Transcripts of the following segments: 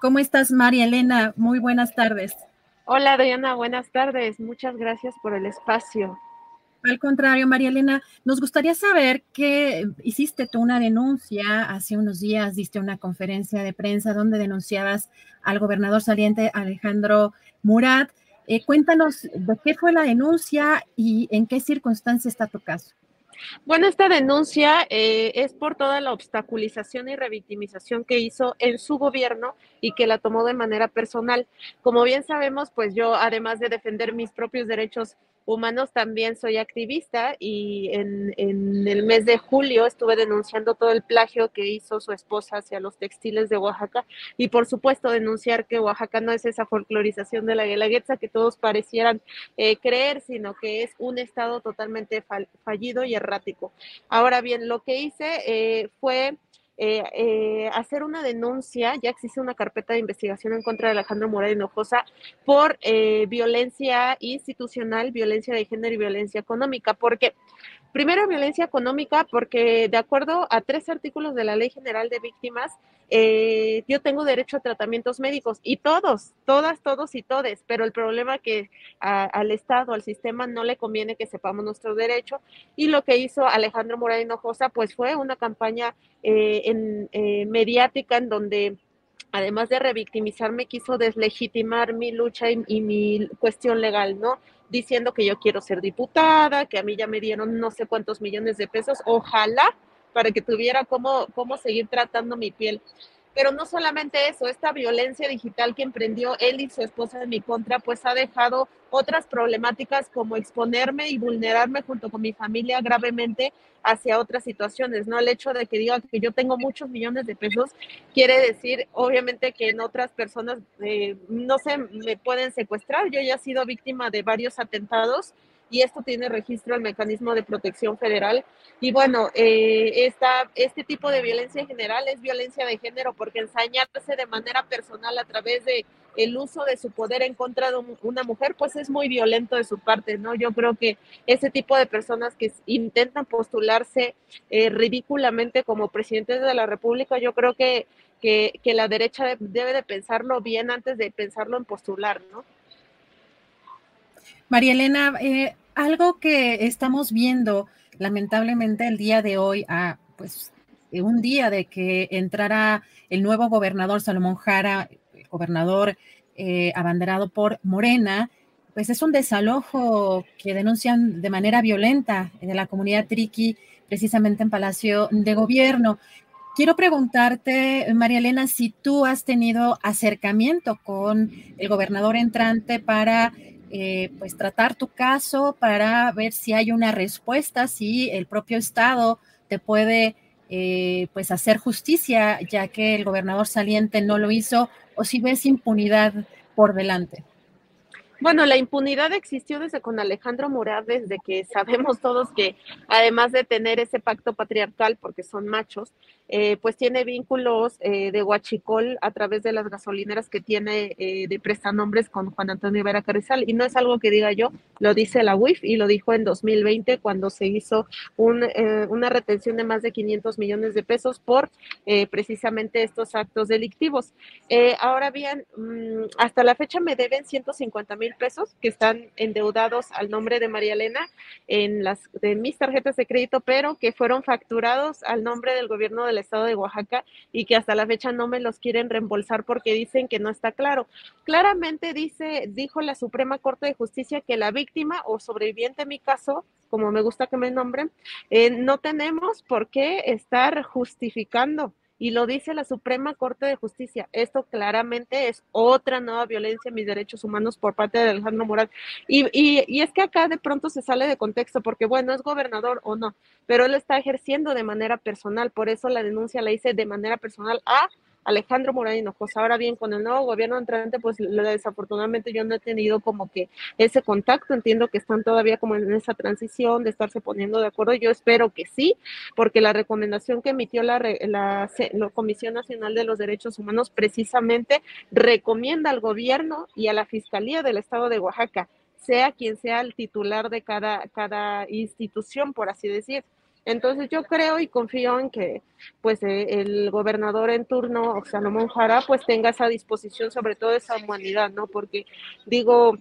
¿Cómo estás, María Elena? Muy buenas tardes. Hola, Diana, buenas tardes. Muchas gracias por el espacio. Al contrario, María Elena, nos gustaría saber que hiciste tú una denuncia hace unos días, diste una conferencia de prensa donde denunciabas al gobernador saliente Alejandro Murat. Eh, cuéntanos de qué fue la denuncia y en qué circunstancia está tu caso. Bueno, esta denuncia eh, es por toda la obstaculización y revictimización que hizo en su gobierno y que la tomó de manera personal. Como bien sabemos, pues yo, además de defender mis propios derechos humanos, también soy activista y en, el mes de julio estuve denunciando todo el plagio que hizo su esposa hacia los textiles de Oaxaca y por supuesto denunciar que Oaxaca no es esa folclorización de la guelaguetza que todos parecieran eh, creer, sino que es un estado totalmente fallido y errático. Ahora bien, lo que hice eh, fue eh, eh, hacer una denuncia, ya existe una carpeta de investigación en contra de Alejandro Morales Hinojosa por eh, violencia institucional, violencia de género y violencia económica, porque Primero, violencia económica, porque de acuerdo a tres artículos de la Ley General de Víctimas, eh, yo tengo derecho a tratamientos médicos y todos, todas, todos y todes, pero el problema es que al Estado, al sistema, no le conviene que sepamos nuestro derecho y lo que hizo Alejandro Morales Hinojosa, pues fue una campaña eh, en, eh, mediática en donde además de revictimizarme, quiso deslegitimar mi lucha y, mi cuestión legal, ¿no? Diciendo que yo quiero ser diputada, que a mí ya me dieron no sé cuántos millones de pesos, ojalá para que tuviera cómo, cómo seguir tratando mi piel. Pero no solamente eso, esta violencia digital que emprendió él y su esposa en mi contra, pues ha dejado otras problemáticas como exponerme y vulnerarme junto con mi familia gravemente hacia otras situaciones, ¿no? El hecho de que diga que yo tengo muchos millones de pesos quiere decir, obviamente, que en otras personas, eh, no sé, me pueden secuestrar. Yo ya he sido víctima de varios atentados y esto tiene registro al mecanismo de protección federal. Y bueno, eh, esta, este tipo de violencia en general es violencia de género porque ensañarse de manera personal a través de el uso de su poder en contra de una mujer, pues es muy violento de su parte, ¿no? Yo creo que ese tipo de personas que intentan postularse eh, ridículamente como presidentes de la República, yo creo que, que, que la derecha debe de pensarlo bien antes de pensarlo en postular, ¿no? María Elena, eh, algo que estamos viendo lamentablemente el día de hoy, a, pues eh, un día de que entrara el nuevo gobernador Salomón Jara, gobernador eh, abanderado por Morena, pues es un desalojo que denuncian de manera violenta de la comunidad triqui, precisamente en Palacio de Gobierno. Quiero preguntarte, María Elena, si tú has tenido acercamiento con el gobernador entrante para eh, pues tratar tu caso para ver si hay una respuesta, si el propio Estado te puede eh, pues hacer justicia, ya que el gobernador saliente no lo hizo, o si ves impunidad por delante. Bueno, la impunidad existió desde con Alejandro Murat, desde que sabemos todos que además de tener ese pacto patriarcal, porque son machos, eh, pues tiene vínculos eh, de Huachicol a través de las gasolineras que tiene eh, de prestanombres con Juan Antonio Vera Carrizal. Y no es algo que diga yo, lo dice la UIF y lo dijo en 2020 cuando se hizo un, una retención de más de 500 millones de pesos por precisamente estos actos delictivos. ahora bien, mm, hasta la fecha me deben 150 mil pesos que están endeudados al nombre de María Elena en las de mis tarjetas de crédito, pero que fueron facturados al nombre del gobierno del estado de Oaxaca y que hasta la fecha no me los quieren reembolsar porque dicen que no está claro. Claramente dice, dijo la Suprema Corte de Justicia que la víctima o sobreviviente en mi caso, como me gusta que me nombren, eh, no tenemos por qué estar justificando y lo dice la Suprema Corte de Justicia. Esto claramente es otra nueva violencia en mis derechos humanos por parte de Alejandro Morales. Y, y, y, es que acá de pronto se sale de contexto, porque bueno, es gobernador o no, pero él está ejerciendo de manera personal, por eso la denuncia la hice de manera personal a Alejandro Morán Hinojosa. Ahora bien, con el nuevo gobierno entrante, pues desafortunadamente yo no he tenido como que ese contacto. Entiendo que están todavía como en esa transición de estarse poniendo de acuerdo. Yo espero que sí, porque la recomendación que emitió la, la, la Comisión Nacional de los Derechos Humanos precisamente recomienda al gobierno y a la Fiscalía del Estado de Oaxaca sea quien sea el titular de cada, cada institución, por así decir, entonces yo creo y confío en que pues eh, el gobernador en turno, Salomón Jara, pues tenga esa disposición sobre todo esa humanidad, ¿no? Porque digo,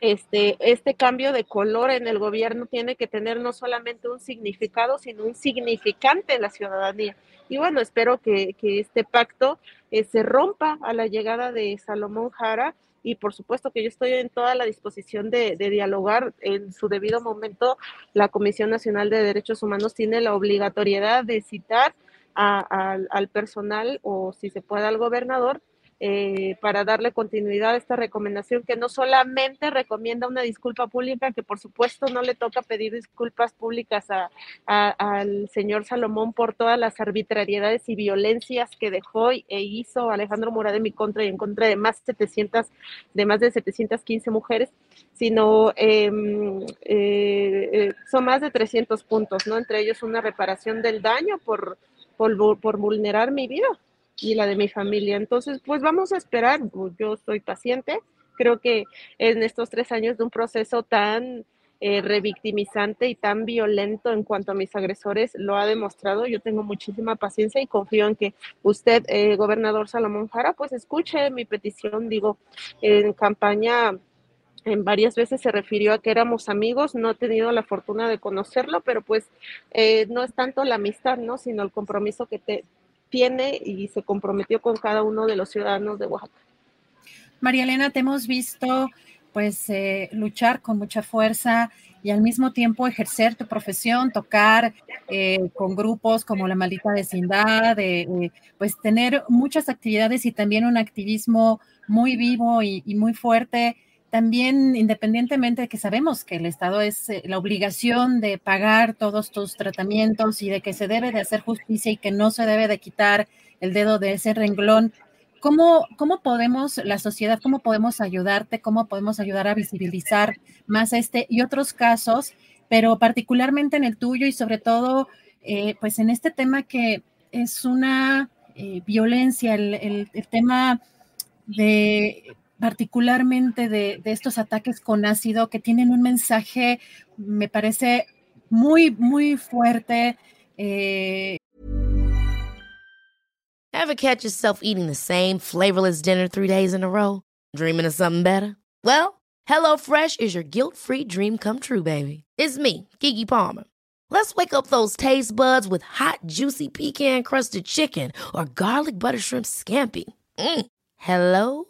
este, este cambio de color en el gobierno tiene que tener no solamente un significado, sino un significante en la ciudadanía. Y bueno, espero que, este pacto eh, se rompa a la llegada de Salomón Jara y por supuesto que yo estoy en toda la disposición de, dialogar en su debido momento. La Comisión Nacional de Derechos Humanos tiene la obligatoriedad de citar al personal o si se puede al gobernador eh, para darle continuidad a esta recomendación que no solamente recomienda una disculpa pública, que por supuesto no le toca pedir disculpas públicas al señor Salomón por todas las arbitrariedades y violencias que dejó e hizo Alejandro Morada en mi contra y en contra de más, 700, de más de 715 mujeres, sino em, eh, eh, son más de 300 puntos, ¿no? Entre ellos una reparación del daño por, por, por vulnerar mi vida y la de mi familia. Entonces, pues vamos a esperar, yo soy paciente, creo que en estos tres años de un proceso tan eh, revictimizante y tan violento en cuanto a mis agresores lo ha demostrado. Yo tengo muchísima paciencia y confío en que usted, eh, gobernador Salomón Jara, pues escuche mi petición. Digo, en campaña en varias veces se refirió a que éramos amigos, no he tenido la fortuna de conocerlo, pero pues eh, no es tanto la amistad, ¿no? Sino el compromiso que te, tiene y se comprometió con cada uno de los ciudadanos de Oaxaca. María Elena, te hemos visto pues eh, luchar con mucha fuerza y al mismo tiempo ejercer tu profesión, tocar eh, con grupos como la maldita vecindad, eh, pues tener muchas actividades y también un activismo muy vivo y muy fuerte también independientemente de que sabemos que el Estado es eh, la obligación de pagar todos tus tratamientos y de que se debe de hacer justicia y que no se debe de quitar el dedo de ese renglón, ¿cómo, cómo podemos, la sociedad, cómo podemos ayudarte, cómo podemos ayudar a visibilizar más este y otros casos, pero particularmente en el tuyo y sobre todo, eh, pues en este tema que es una eh, violencia, el, el tema de particularmente de, de, estos ataques con ácido que tienen un mensaje, me parece muy, muy fuerte. Eh... Ever catch yourself eating the same flavorless dinner three days in a row? Dreaming of something better? Well, HelloFresh is your guilt-free dream come true, baby. It's me, Kiki Palmer. Let's wake up those taste buds with hot, juicy pecan-crusted chicken or garlic butter shrimp scampi. Mm. Hello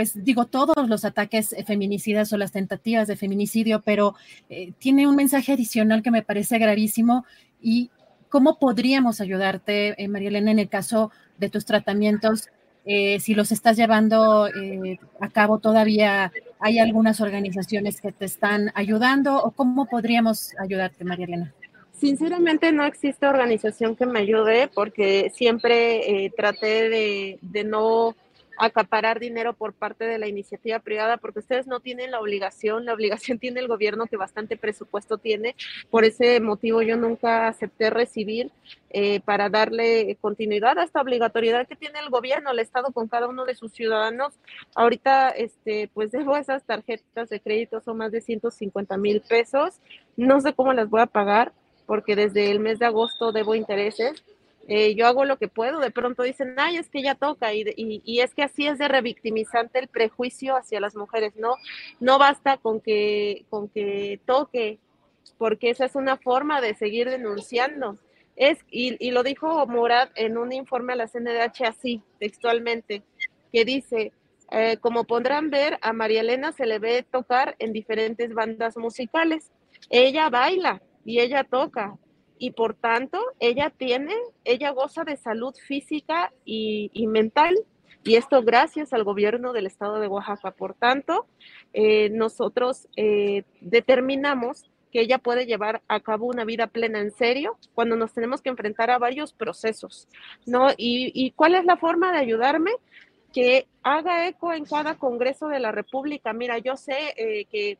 Pues digo, todos los ataques feminicidas o las tentativas de feminicidio, pero eh, tiene un mensaje adicional que me parece gravísimo. Y cómo podríamos ayudarte, eh, María Elena, en el caso de tus tratamientos eh, si los estás llevando eh, a cabo todavía, ¿hay algunas organizaciones que te están ayudando o cómo podríamos ayudarte, María Elena? Sinceramente no existe organización que me ayude porque siempre eh, traté de, de no acaparar dinero por parte de la iniciativa privada, porque ustedes no tienen la obligación, la obligación tiene el gobierno que bastante presupuesto tiene, por ese motivo yo nunca acepté recibir eh, para darle continuidad a esta obligatoriedad que tiene el gobierno, el Estado con cada uno de sus ciudadanos. Ahorita, este, pues debo esas tarjetas de crédito, son más de 150 mil pesos, no sé cómo las voy a pagar, porque desde el mes de agosto debo intereses eh, yo hago lo que puedo, de pronto dicen, ay, es que ya toca, y, y, es que así es de revictimizante el prejuicio hacia las mujeres, no, no basta con que, con que toque, porque esa es una forma de seguir denunciando. Es, y, lo dijo Murad en un informe a la CNDH así, textualmente, que dice, eh, como podrán ver, a María Elena se le ve tocar en diferentes bandas musicales. Ella baila y ella toca, y por tanto ella tiene, ella goza de salud física y, y mental y esto gracias al gobierno del estado de Oaxaca. Por tanto, eh, nosotros eh, determinamos que ella puede llevar a cabo una vida plena en serio cuando nos tenemos que enfrentar a varios procesos, ¿no? ¿Y, y cuál es la forma de ayudarme? Que haga eco en cada Congreso de la República. Mira, yo sé eh, que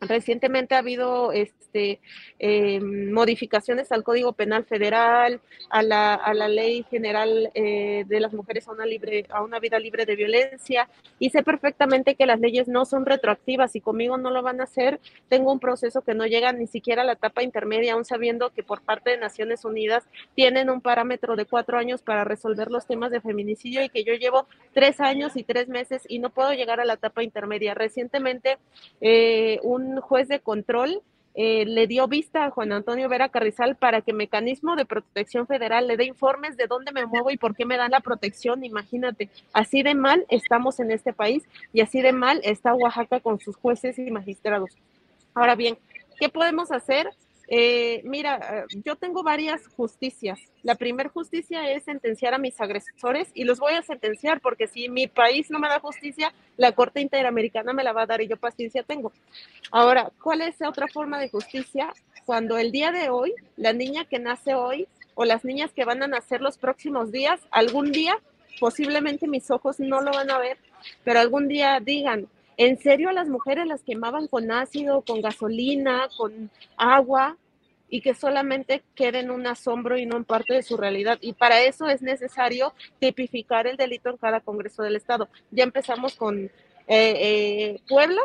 Recientemente ha habido este, eh, modificaciones al Código Penal Federal, a la, a la Ley General eh, de las Mujeres a una, libre, a una vida libre de violencia y sé perfectamente que las leyes no son retroactivas y conmigo no lo van a hacer. Tengo un proceso que no llega ni siquiera a la etapa intermedia, aún sabiendo que por parte de Naciones Unidas tienen un parámetro de cuatro años para resolver los temas de feminicidio y que yo llevo tres años y tres meses y no puedo llegar a la etapa intermedia. Recientemente, eh, un juez de control eh, le dio vista a Juan Antonio Vera Carrizal para que Mecanismo de Protección Federal le dé informes de dónde me muevo y por qué me dan la protección. Imagínate, así de mal estamos en este país y así de mal está Oaxaca con sus jueces y magistrados. Ahora bien, ¿qué podemos hacer? Eh, mira, yo tengo varias justicias. La primera justicia es sentenciar a mis agresores y los voy a sentenciar porque si mi país no me da justicia, la Corte Interamericana me la va a dar y yo paciencia tengo. Ahora, ¿cuál es otra forma de justicia? Cuando el día de hoy, la niña que nace hoy o las niñas que van a nacer los próximos días, algún día, posiblemente mis ojos no lo van a ver, pero algún día digan, ¿En serio las mujeres las quemaban con ácido, con gasolina, con agua? y que solamente quede en un asombro y no en parte de su realidad. Y para eso es necesario tipificar el delito en cada Congreso del Estado. Ya empezamos con eh, eh, Puebla,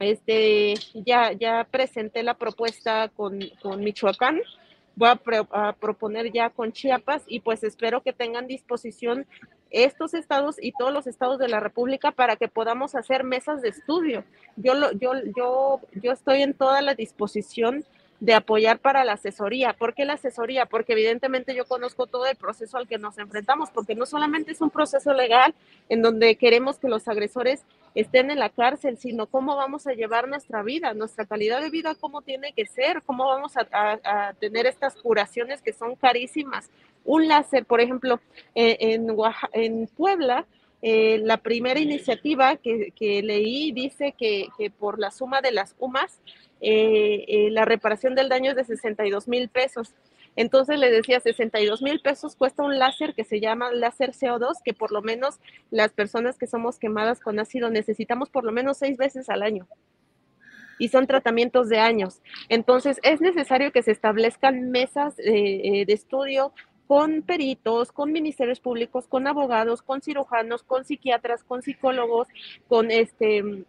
este, ya, ya presenté la propuesta con, con Michoacán, voy a, a, proponer ya con Chiapas y pues espero que tengan disposición estos estados y todos los estados de la República para que podamos hacer mesas de estudio. Yo, lo, yo, yo, yo estoy en toda la disposición de apoyar para la asesoría. ¿Por qué la asesoría? Porque evidentemente yo conozco todo el proceso al que nos enfrentamos, porque no solamente es un proceso legal en donde queremos que los agresores estén en la cárcel, sino cómo vamos a llevar nuestra vida, nuestra calidad de vida, cómo tiene que ser, cómo vamos a, tener estas curaciones que son carísimas. Un láser, por ejemplo, eh, en, en Puebla, eh, la primera iniciativa que, que leí dice que, que, por la suma de las UMAS, eh, eh, la reparación del daño es de 62 mil pesos. Entonces le decía, 62 mil pesos cuesta un láser que se llama láser CO2, que por lo menos las personas que somos quemadas con ácido necesitamos por lo menos seis veces al año. Y son tratamientos de años. Entonces es necesario que se establezcan mesas eh, de estudio con peritos, con ministerios públicos, con abogados, con cirujanos, con psiquiatras, con psicólogos, con este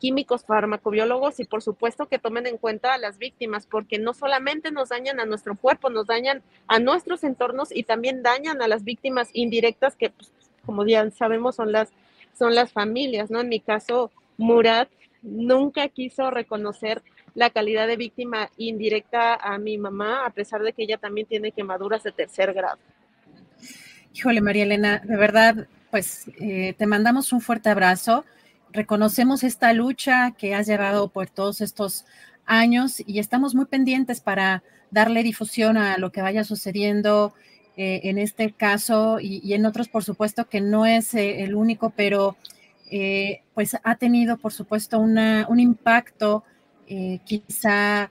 químicos farmacobiólogos y por supuesto que tomen en cuenta a las víctimas, porque no solamente nos dañan a nuestro cuerpo, nos dañan a nuestros entornos y también dañan a las víctimas indirectas que, pues, como ya sabemos, son las, son las familias, ¿no? En mi caso, Murat nunca quiso reconocer la calidad de víctima indirecta a mi mamá, a pesar de que ella también tiene quemaduras de tercer grado. Híjole, María Elena, de verdad, pues eh, te mandamos un fuerte abrazo. Reconocemos esta lucha que has llevado por todos estos años y estamos muy pendientes para darle difusión a lo que vaya sucediendo eh, en este caso y, en otros, por supuesto, que no es eh, el único, pero pues ha tenido, por supuesto, una, un impacto quizá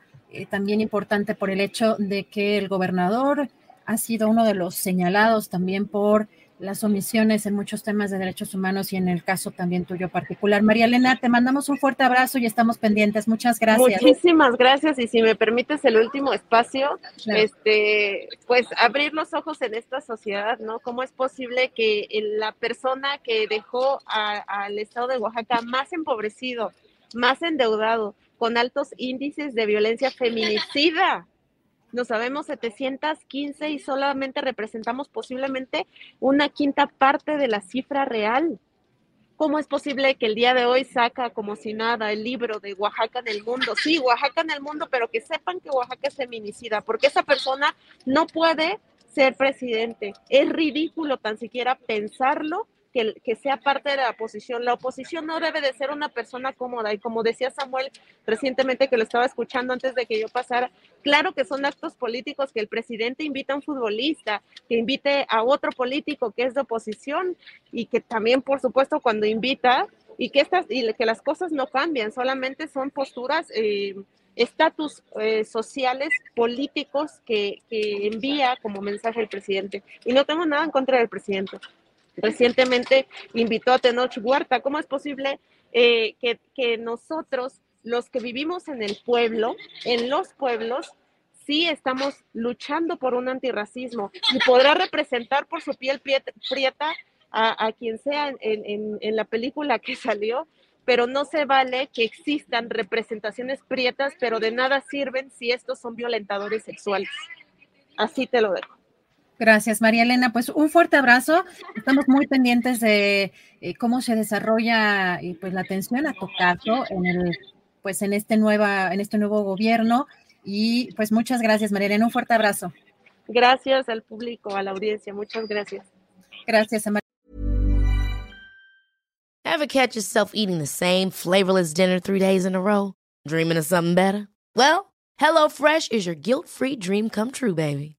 también importante por el hecho de que el gobernador ha sido uno de los señalados también por las omisiones en muchos temas de derechos humanos y en el caso también tuyo particular. María Elena, te mandamos un fuerte abrazo y estamos pendientes. Muchas gracias. Muchísimas gracias y si me permites el último espacio, este, pues abrir los ojos en esta sociedad, ¿no? ¿Cómo es posible que la persona que dejó al estado de Oaxaca más empobrecido, más endeudado, con altos índices de violencia feminicida, no sabemos 715 y solamente representamos posiblemente una quinta parte de la cifra real. ¿Cómo es posible que el día de hoy saca como si nada el libro de Oaxaca en el mundo? Sí, Oaxaca en el mundo, pero que sepan que Oaxaca es feminicida, porque esa persona no puede ser presidente. Es ridículo tan siquiera pensarlo que, sea parte de la oposición. La oposición no debe de ser una persona cómoda y como decía Samuel recientemente que lo estaba escuchando antes de que yo pasara, claro que son actos políticos que el presidente invita a un futbolista, que invite a otro político que es de oposición y que también por supuesto cuando invita y que estas y que las cosas no cambian, solamente son posturas eh, estatus eh, sociales, políticos que, que, envía como mensaje el presidente. Y no tengo nada en contra del presidente. Recientemente invitó a Tenoch Huerta. ¿Cómo es posible eh, que, nosotros, los que vivimos en el pueblo, en los pueblos, sí estamos luchando por un antirracismo y podrá representar por su piel prieta a, quien sea en, en, la película que salió, pero no se vale que existan representaciones prietas, pero de nada sirven si estos son violentadores sexuales. Así te lo dejo. Gracias, María Elena. Pues un fuerte abrazo. Estamos muy pendientes de eh, cómo se desarrolla eh, pues la atención a tu caso en el pues en este nueva en este nuevo gobierno y pues muchas gracias, María Elena. Un fuerte abrazo. Gracias al público, a la audiencia. Muchas gracias. Gracias, María. Ever catch yourself eating the same flavorless dinner three days in a row? Dreaming of something better? Well, HelloFresh is your guilt-free dream come true, baby.